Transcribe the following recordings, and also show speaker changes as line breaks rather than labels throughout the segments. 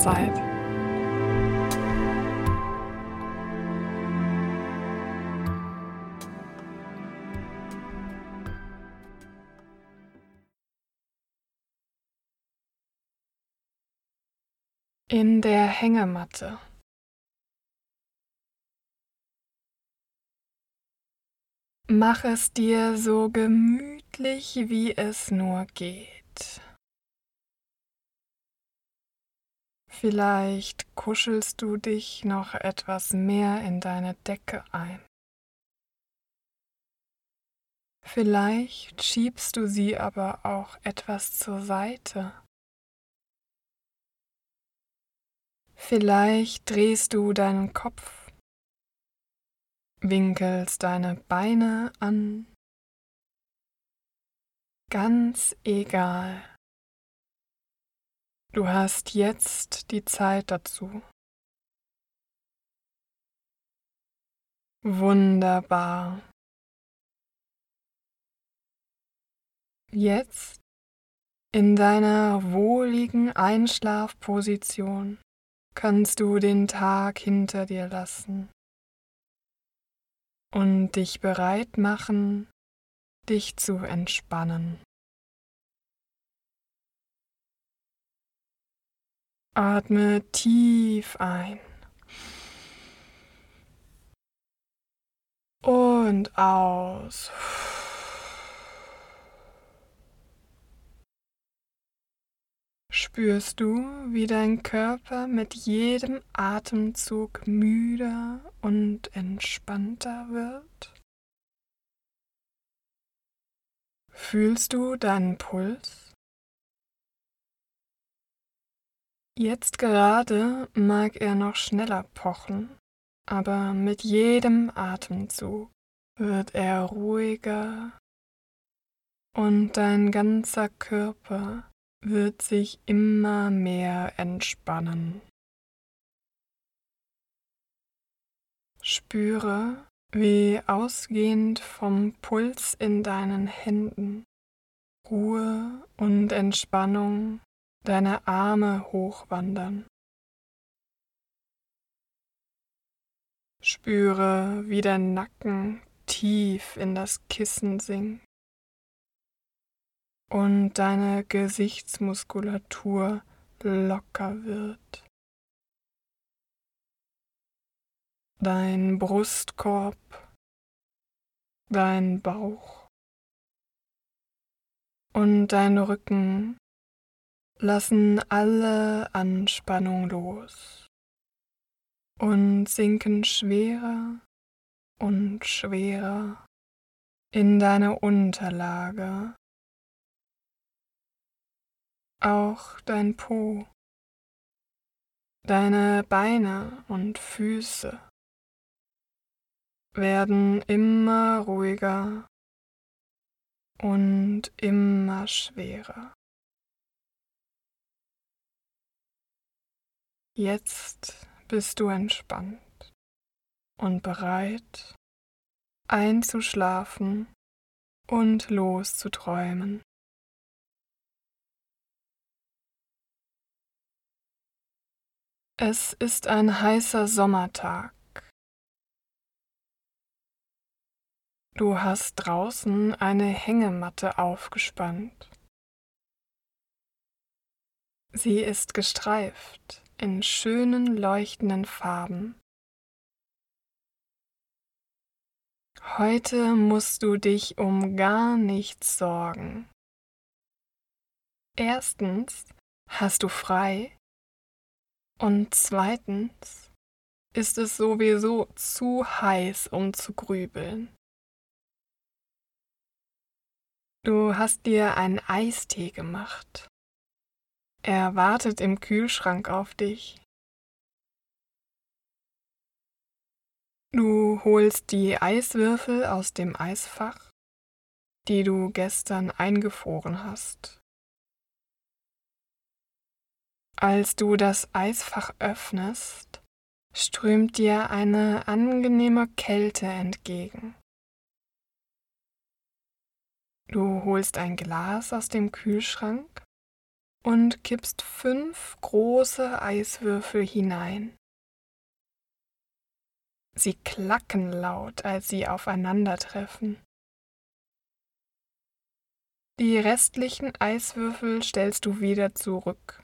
Zeit. In der Hängematte. Mach es dir so gemütlich, wie es nur geht. Vielleicht kuschelst du dich noch etwas mehr in deine Decke ein. Vielleicht schiebst du sie aber auch etwas zur Seite. Vielleicht drehst du deinen Kopf, winkelst deine Beine an. Ganz egal. Du hast jetzt die Zeit dazu. Wunderbar. Jetzt in deiner wohligen Einschlafposition kannst du den Tag hinter dir lassen und dich bereit machen, dich zu entspannen. Atme tief ein. Und aus. Spürst du, wie dein Körper mit jedem Atemzug müder und entspannter wird? Fühlst du deinen Puls? Jetzt gerade mag er noch schneller pochen, aber mit jedem Atemzug wird er ruhiger und dein ganzer Körper wird sich immer mehr entspannen. Spüre, wie ausgehend vom Puls in deinen Händen Ruhe und Entspannung deine Arme hochwandern. Spüre, wie dein Nacken tief in das Kissen sinkt und deine Gesichtsmuskulatur locker wird. Dein Brustkorb, dein Bauch und dein Rücken lassen alle Anspannung los und sinken schwerer und schwerer in deine Unterlage. Auch dein Po, deine Beine und Füße werden immer ruhiger und immer schwerer. Jetzt bist du entspannt und bereit einzuschlafen und loszuträumen. Es ist ein heißer Sommertag. Du hast draußen eine Hängematte aufgespannt. Sie ist gestreift in schönen leuchtenden Farben. Heute musst du dich um gar nichts sorgen. Erstens hast du frei und zweitens ist es sowieso zu heiß, um zu grübeln. Du hast dir einen Eistee gemacht er wartet im Kühlschrank auf dich. Du holst die Eiswürfel aus dem Eisfach, die du gestern eingefroren hast. Als du das Eisfach öffnest, strömt dir eine angenehme Kälte entgegen. Du holst ein Glas aus dem Kühlschrank und kippst fünf große Eiswürfel hinein. Sie klacken laut, als sie aufeinandertreffen. Die restlichen Eiswürfel stellst du wieder zurück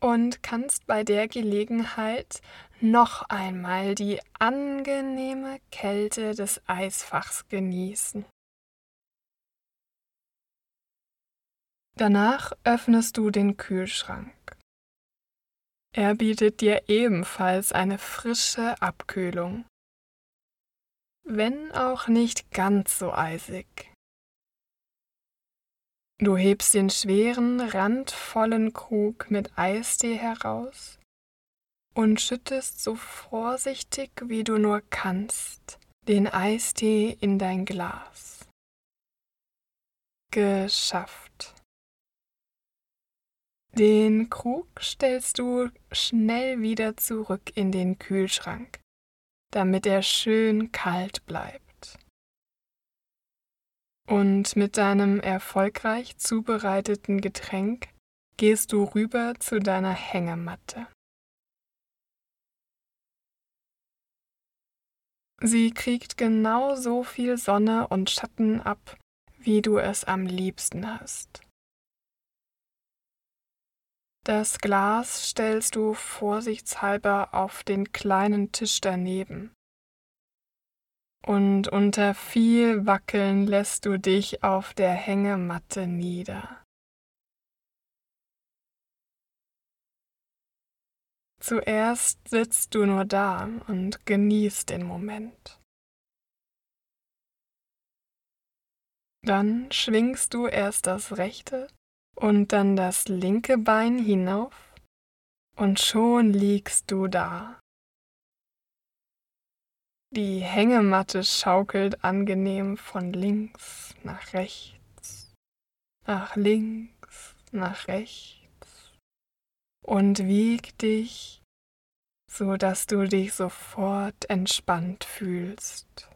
und kannst bei der Gelegenheit noch einmal die angenehme Kälte des Eisfachs genießen. Danach öffnest du den Kühlschrank. Er bietet dir ebenfalls eine frische Abkühlung, wenn auch nicht ganz so eisig. Du hebst den schweren, randvollen Krug mit Eistee heraus und schüttest so vorsichtig wie du nur kannst den Eistee in dein Glas. Geschafft. Den Krug stellst du schnell wieder zurück in den Kühlschrank, damit er schön kalt bleibt. Und mit deinem erfolgreich zubereiteten Getränk gehst du rüber zu deiner Hängematte. Sie kriegt genau so viel Sonne und Schatten ab, wie du es am liebsten hast. Das Glas stellst du vorsichtshalber auf den kleinen Tisch daneben und unter viel Wackeln lässt du dich auf der Hängematte nieder. Zuerst sitzt du nur da und genießt den Moment. Dann schwingst du erst das rechte und dann das linke Bein hinauf und schon liegst du da die Hängematte schaukelt angenehm von links nach rechts, nach links, nach rechts und wiegt dich, so dass du dich sofort entspannt fühlst.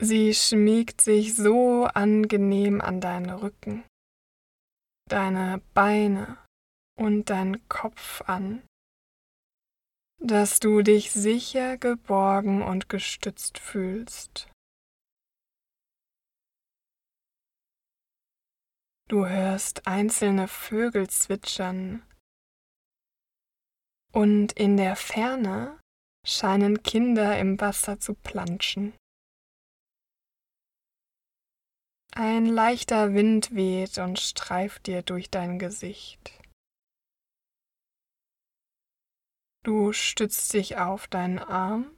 Sie schmiegt sich so angenehm an deinen Rücken, deine Beine und deinen Kopf an dass du dich sicher geborgen und gestützt fühlst. Du hörst einzelne Vögel zwitschern und in der Ferne scheinen Kinder im Wasser zu planschen. Ein leichter Wind weht und streift dir durch dein Gesicht. Du stützt dich auf deinen Arm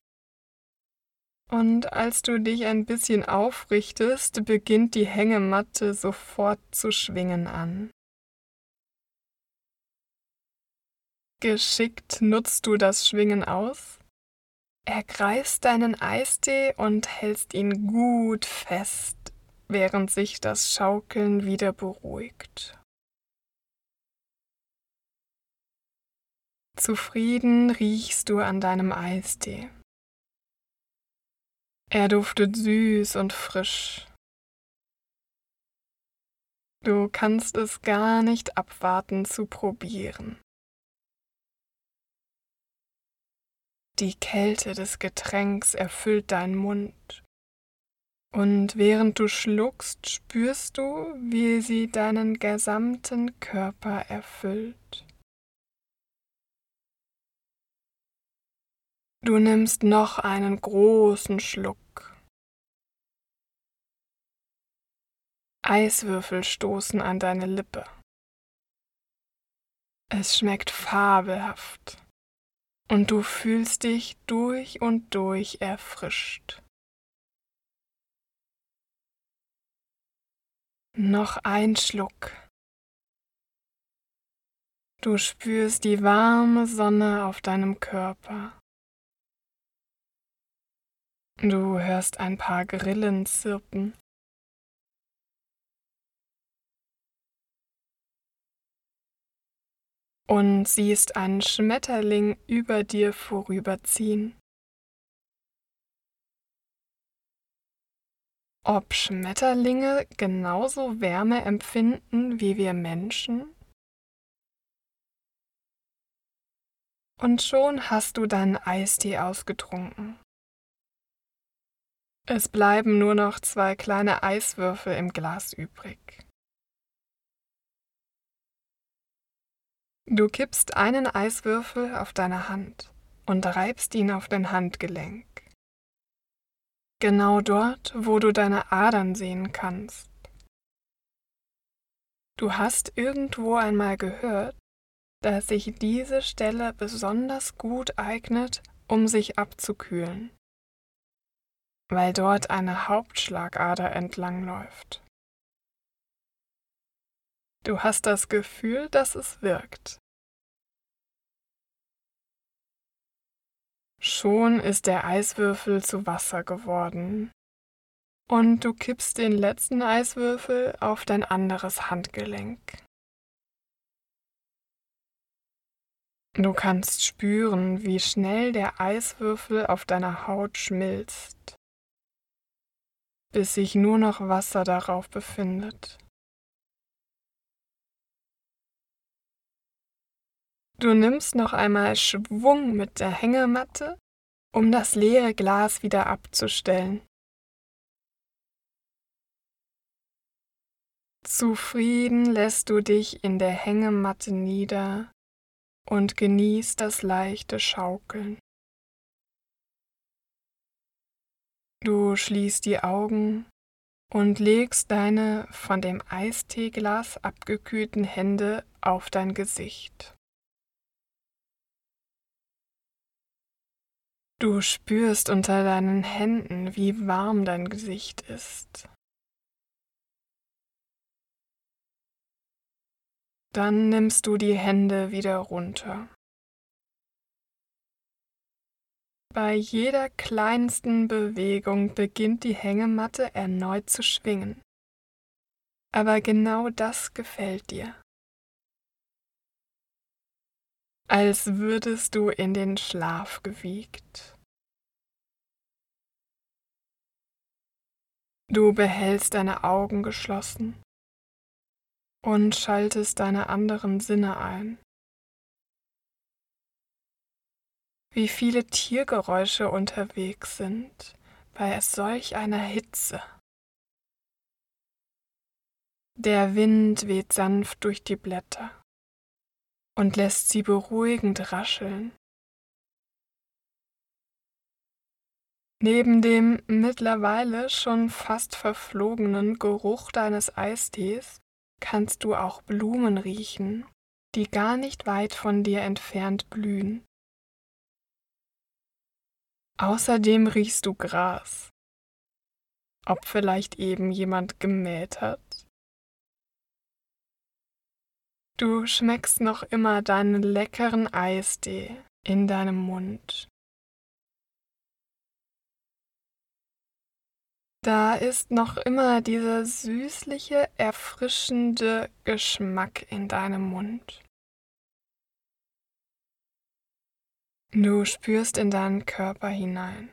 und als du dich ein bisschen aufrichtest, beginnt die Hängematte sofort zu schwingen an. Geschickt nutzt du das Schwingen aus, ergreifst deinen Eistee und hältst ihn gut fest, während sich das Schaukeln wieder beruhigt. Zufrieden riechst du an deinem Eistee. Er duftet süß und frisch. Du kannst es gar nicht abwarten zu probieren. Die Kälte des Getränks erfüllt deinen Mund. Und während du schluckst, spürst du, wie sie deinen gesamten Körper erfüllt. Du nimmst noch einen großen Schluck. Eiswürfel stoßen an deine Lippe. Es schmeckt fabelhaft und du fühlst dich durch und durch erfrischt. Noch ein Schluck. Du spürst die warme Sonne auf deinem Körper. Du hörst ein paar Grillen zirpen. Und siehst einen Schmetterling über dir vorüberziehen. Ob Schmetterlinge genauso Wärme empfinden wie wir Menschen? Und schon hast du deinen Eistee ausgetrunken. Es bleiben nur noch zwei kleine Eiswürfel im Glas übrig. Du kippst einen Eiswürfel auf deine Hand und reibst ihn auf dein Handgelenk. Genau dort, wo du deine Adern sehen kannst. Du hast irgendwo einmal gehört, dass sich diese Stelle besonders gut eignet, um sich abzukühlen, weil dort eine Hauptschlagader entlangläuft. Du hast das Gefühl, dass es wirkt. Schon ist der Eiswürfel zu Wasser geworden. Und du kippst den letzten Eiswürfel auf dein anderes Handgelenk. Du kannst spüren, wie schnell der Eiswürfel auf deiner Haut schmilzt, bis sich nur noch Wasser darauf befindet. Du nimmst noch einmal Schwung mit der Hängematte, um das leere Glas wieder abzustellen. Zufrieden lässt du dich in der Hängematte nieder und genießt das leichte Schaukeln. Du schließt die Augen und legst deine von dem Eisteeglas abgekühlten Hände auf dein Gesicht. Du spürst unter deinen Händen, wie warm dein Gesicht ist. Dann nimmst du die Hände wieder runter. Bei jeder kleinsten Bewegung beginnt die Hängematte erneut zu schwingen. Aber genau das gefällt dir. Als würdest du in den Schlaf gewiegt. Du behältst deine Augen geschlossen und schaltest deine anderen Sinne ein. Wie viele Tiergeräusche unterwegs sind bei solch einer Hitze. Der Wind weht sanft durch die Blätter und lässt sie beruhigend rascheln. Neben dem mittlerweile schon fast verflogenen Geruch deines Eistees kannst du auch Blumen riechen, die gar nicht weit von dir entfernt blühen. Außerdem riechst du Gras. Ob vielleicht eben jemand gemäht hat? Du schmeckst noch immer deinen leckeren Eistee in deinem Mund. Da ist noch immer dieser süßliche, erfrischende Geschmack in deinem Mund. Du spürst in deinen Körper hinein.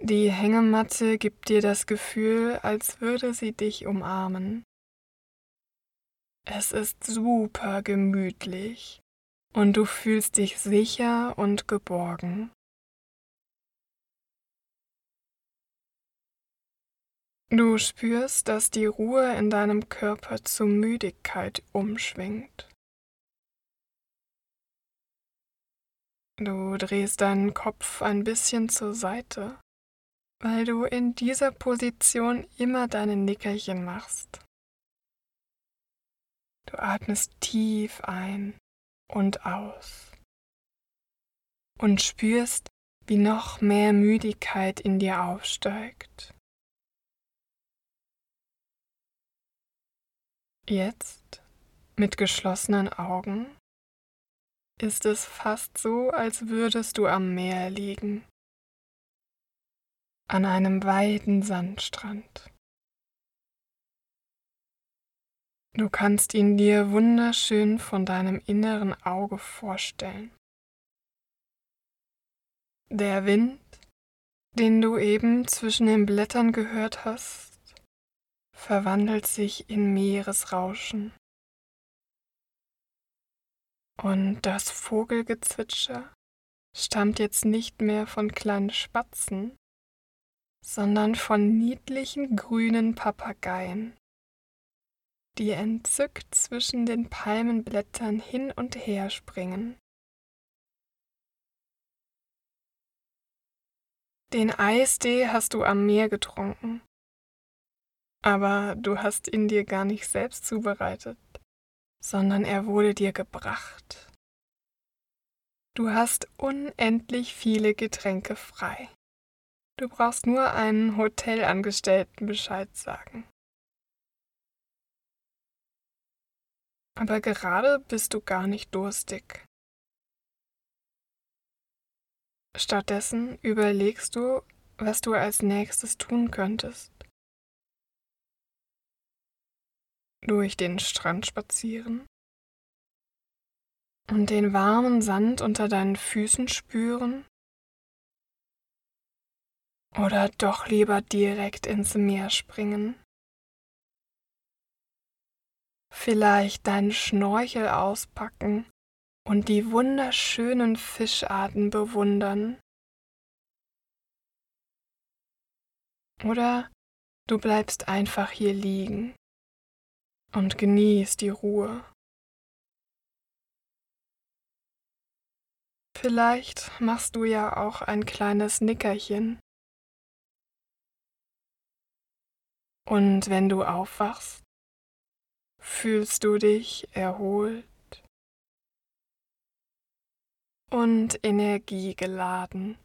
Die Hängematte gibt dir das Gefühl, als würde sie dich umarmen. Es ist super gemütlich und du fühlst dich sicher und geborgen. Du spürst, dass die Ruhe in deinem Körper zur Müdigkeit umschwingt. Du drehst deinen Kopf ein bisschen zur Seite, weil du in dieser Position immer deine Nickerchen machst. Du atmest tief ein und aus und spürst, wie noch mehr Müdigkeit in dir aufsteigt. Jetzt, mit geschlossenen Augen, ist es fast so, als würdest du am Meer liegen, an einem weiten Sandstrand. Du kannst ihn dir wunderschön von deinem inneren Auge vorstellen. Der Wind den du eben zwischen den Blättern gehört hast, verwandelt sich in Meeresrauschen. Und das Vogelgezwitscher stammt jetzt nicht mehr von kleinen Spatzen, sondern von niedlichen grünen Papageien, die entzückt zwischen den Palmenblättern hin und her springen. Den Eistee hast du am Meer getrunken, aber du hast ihn dir gar nicht selbst zubereitet, sondern er wurde dir gebracht. Du hast unendlich viele Getränke frei. Du brauchst nur einen Hotelangestellten Bescheid sagen. Aber gerade bist du gar nicht durstig. Stattdessen überlegst du, was du als nächstes tun könntest. Durch den Strand spazieren und den warmen Sand unter deinen Füßen spüren oder doch lieber direkt ins Meer springen? Vielleicht deinen Schnorchel auspacken und die wunderschönen Fischarten bewundern. Oder du bleibst einfach hier liegen und genießt die Ruhe. Vielleicht machst du ja auch ein kleines Nickerchen Und wenn du aufwachst, fühlst du dich erholt und energiegeladen.